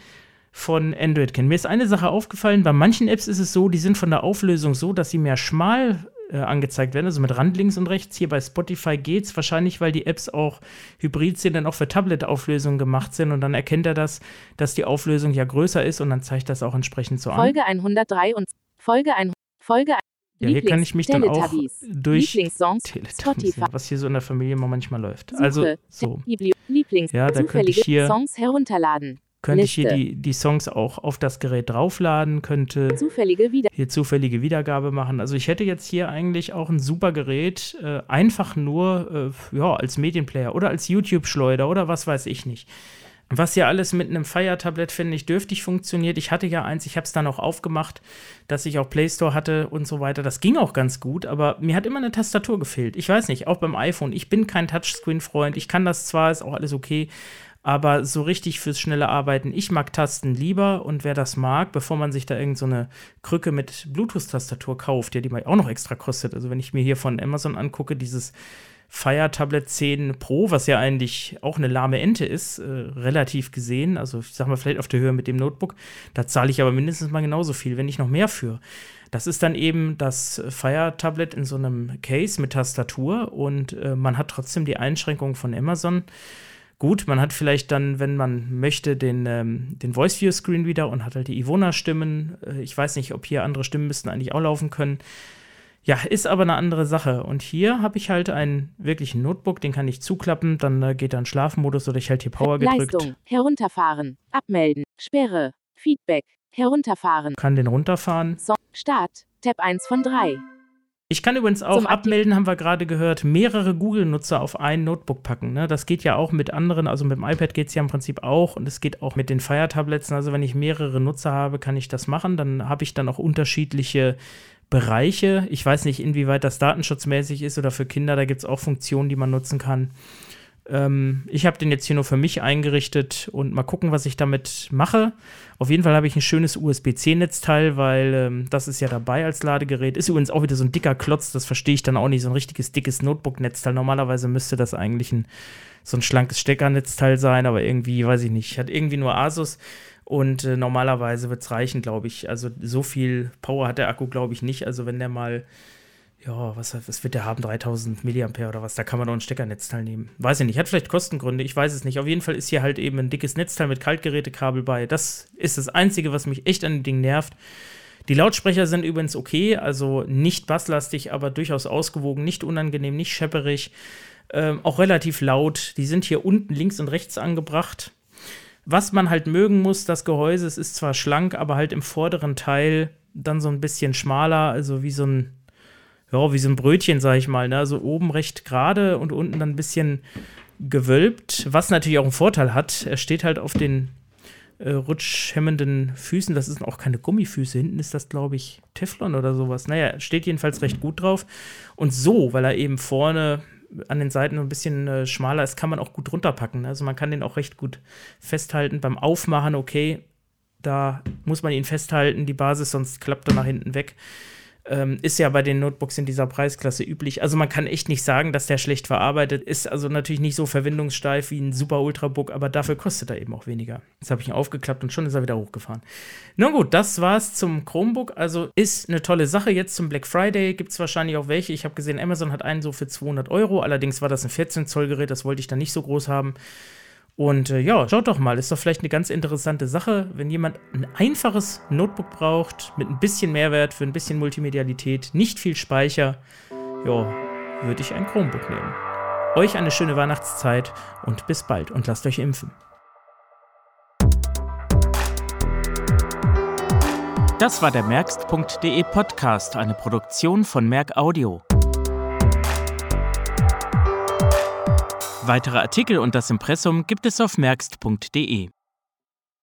von Android kennen. Mir ist eine Sache aufgefallen, bei manchen Apps ist es so, die sind von der Auflösung so, dass sie mehr schmal äh, angezeigt werden, also mit Rand links und rechts. Hier bei Spotify geht's wahrscheinlich, weil die Apps auch hybrid sind, dann auch für Tablet-Auflösungen gemacht sind. Und dann erkennt er das, dass die Auflösung ja größer ist und dann zeigt das auch entsprechend so an. Folge 103 und Folge 1, Folge Ja, hier kann ich mich dann auch durch Teletubbies, was hier so in der Familie mal manchmal läuft. Suche, Also so. Lieblings, Ja, da könnte ich hier- Songs herunterladen, könnte ich hier Liste. die, die Songs auch auf das Gerät draufladen, könnte zufällige hier zufällige Wiedergabe machen. Also ich hätte jetzt hier eigentlich auch ein super Gerät, äh, einfach nur äh, ja, als Medienplayer oder als YouTube-Schleuder oder was weiß ich nicht. Was ja alles mit einem Fire-Tablet, finde ich, dürftig funktioniert. Ich hatte ja eins, ich habe es dann auch aufgemacht, dass ich auch Play Store hatte und so weiter. Das ging auch ganz gut, aber mir hat immer eine Tastatur gefehlt. Ich weiß nicht, auch beim iPhone. Ich bin kein Touchscreen-Freund. Ich kann das zwar, ist auch alles okay, aber so richtig fürs schnelle Arbeiten, ich mag Tasten lieber und wer das mag, bevor man sich da irgend so Krücke mit Bluetooth-Tastatur kauft, ja, die mal auch noch extra kostet. Also wenn ich mir hier von Amazon angucke, dieses Fire Tablet 10 Pro, was ja eigentlich auch eine lahme Ente ist, äh, relativ gesehen, also ich sag mal vielleicht auf der Höhe mit dem Notebook, da zahle ich aber mindestens mal genauso viel, wenn nicht noch mehr für. Das ist dann eben das Fire Tablet in so einem Case mit Tastatur und äh, man hat trotzdem die Einschränkung von Amazon. Gut, man hat vielleicht dann, wenn man möchte, den, ähm, den Voice View Screen wieder und hat halt die Ivona-Stimmen. Äh, ich weiß nicht, ob hier andere Stimmen müssten eigentlich auch laufen können. Ja, ist aber eine andere Sache. Und hier habe ich halt einen wirklichen Notebook, den kann ich zuklappen, dann äh, geht dann Schlafmodus oder ich halte hier Power gedrückt, Leistung, herunterfahren, abmelden, Sperre, Feedback, herunterfahren, kann den runterfahren. Song, Start, Tab 1 von 3, Ich kann übrigens auch Zum abmelden, haben wir gerade gehört, mehrere Google-Nutzer auf ein Notebook packen. Ne? Das geht ja auch mit anderen, also mit dem iPad geht es ja im Prinzip auch und es geht auch mit den Fire-Tablets. Also wenn ich mehrere Nutzer habe, kann ich das machen. Dann habe ich dann auch unterschiedliche Bereiche. Ich weiß nicht, inwieweit das datenschutzmäßig ist oder für Kinder, da gibt es auch Funktionen, die man nutzen kann. Ähm, ich habe den jetzt hier nur für mich eingerichtet und mal gucken, was ich damit mache. Auf jeden Fall habe ich ein schönes USB-C-Netzteil, weil ähm, das ist ja dabei als Ladegerät. Ist übrigens auch wieder so ein dicker Klotz, das verstehe ich dann auch nicht, so ein richtiges dickes Notebook-Netzteil. Normalerweise müsste das eigentlich ein, so ein schlankes Steckernetzteil sein, aber irgendwie, weiß ich nicht, hat irgendwie nur Asus. Und äh, normalerweise wird es reichen, glaube ich. Also so viel Power hat der Akku, glaube ich, nicht. Also wenn der mal ja, was, was wird der haben? 3000 Milliampere oder was? Da kann man doch ein Steckernetzteil nehmen. Weiß ich nicht. Hat vielleicht Kostengründe. Ich weiß es nicht. Auf jeden Fall ist hier halt eben ein dickes Netzteil mit Kaltgerätekabel bei. Das ist das Einzige, was mich echt an dem Ding nervt. Die Lautsprecher sind übrigens okay, also nicht basslastig, aber durchaus ausgewogen, nicht unangenehm, nicht schepperig, ähm, auch relativ laut. Die sind hier unten links und rechts angebracht. Was man halt mögen muss, das Gehäuse, es ist zwar schlank, aber halt im vorderen Teil dann so ein bisschen schmaler, also wie so ein ja, wie so ein Brötchen, sag ich mal, ne? Also oben recht gerade und unten dann ein bisschen gewölbt, was natürlich auch einen Vorteil hat. Er steht halt auf den äh, rutschhemmenden Füßen. Das sind auch keine Gummifüße. Hinten ist das, glaube ich, Teflon oder sowas. Naja, steht jedenfalls recht gut drauf. Und so, weil er eben vorne an den Seiten ein bisschen äh, schmaler ist, kann man auch gut runterpacken. Also man kann den auch recht gut festhalten. Beim Aufmachen, okay, da muss man ihn festhalten, die Basis, sonst klappt er nach hinten weg. Ähm, ist ja bei den Notebooks in dieser Preisklasse üblich. Also man kann echt nicht sagen, dass der schlecht verarbeitet ist. Also natürlich nicht so verwendungssteif wie ein Super Ultrabook, aber dafür kostet er eben auch weniger. Jetzt habe ich ihn aufgeklappt und schon ist er wieder hochgefahren. Na gut, das war's zum Chromebook. Also ist eine tolle Sache. Jetzt zum Black Friday gibt es wahrscheinlich auch welche. Ich habe gesehen, Amazon hat einen so für 200 Euro. Allerdings war das ein 14 Zoll Gerät, das wollte ich dann nicht so groß haben. Und äh, ja, schaut doch mal, ist doch vielleicht eine ganz interessante Sache, wenn jemand ein einfaches Notebook braucht, mit ein bisschen Mehrwert für ein bisschen Multimedialität, nicht viel Speicher, ja, würde ich ein Chromebook nehmen. Euch eine schöne Weihnachtszeit und bis bald und lasst euch impfen. Das war der Merkst.de Podcast, eine Produktion von Merk Audio. Weitere Artikel und das Impressum gibt es auf merkst.de.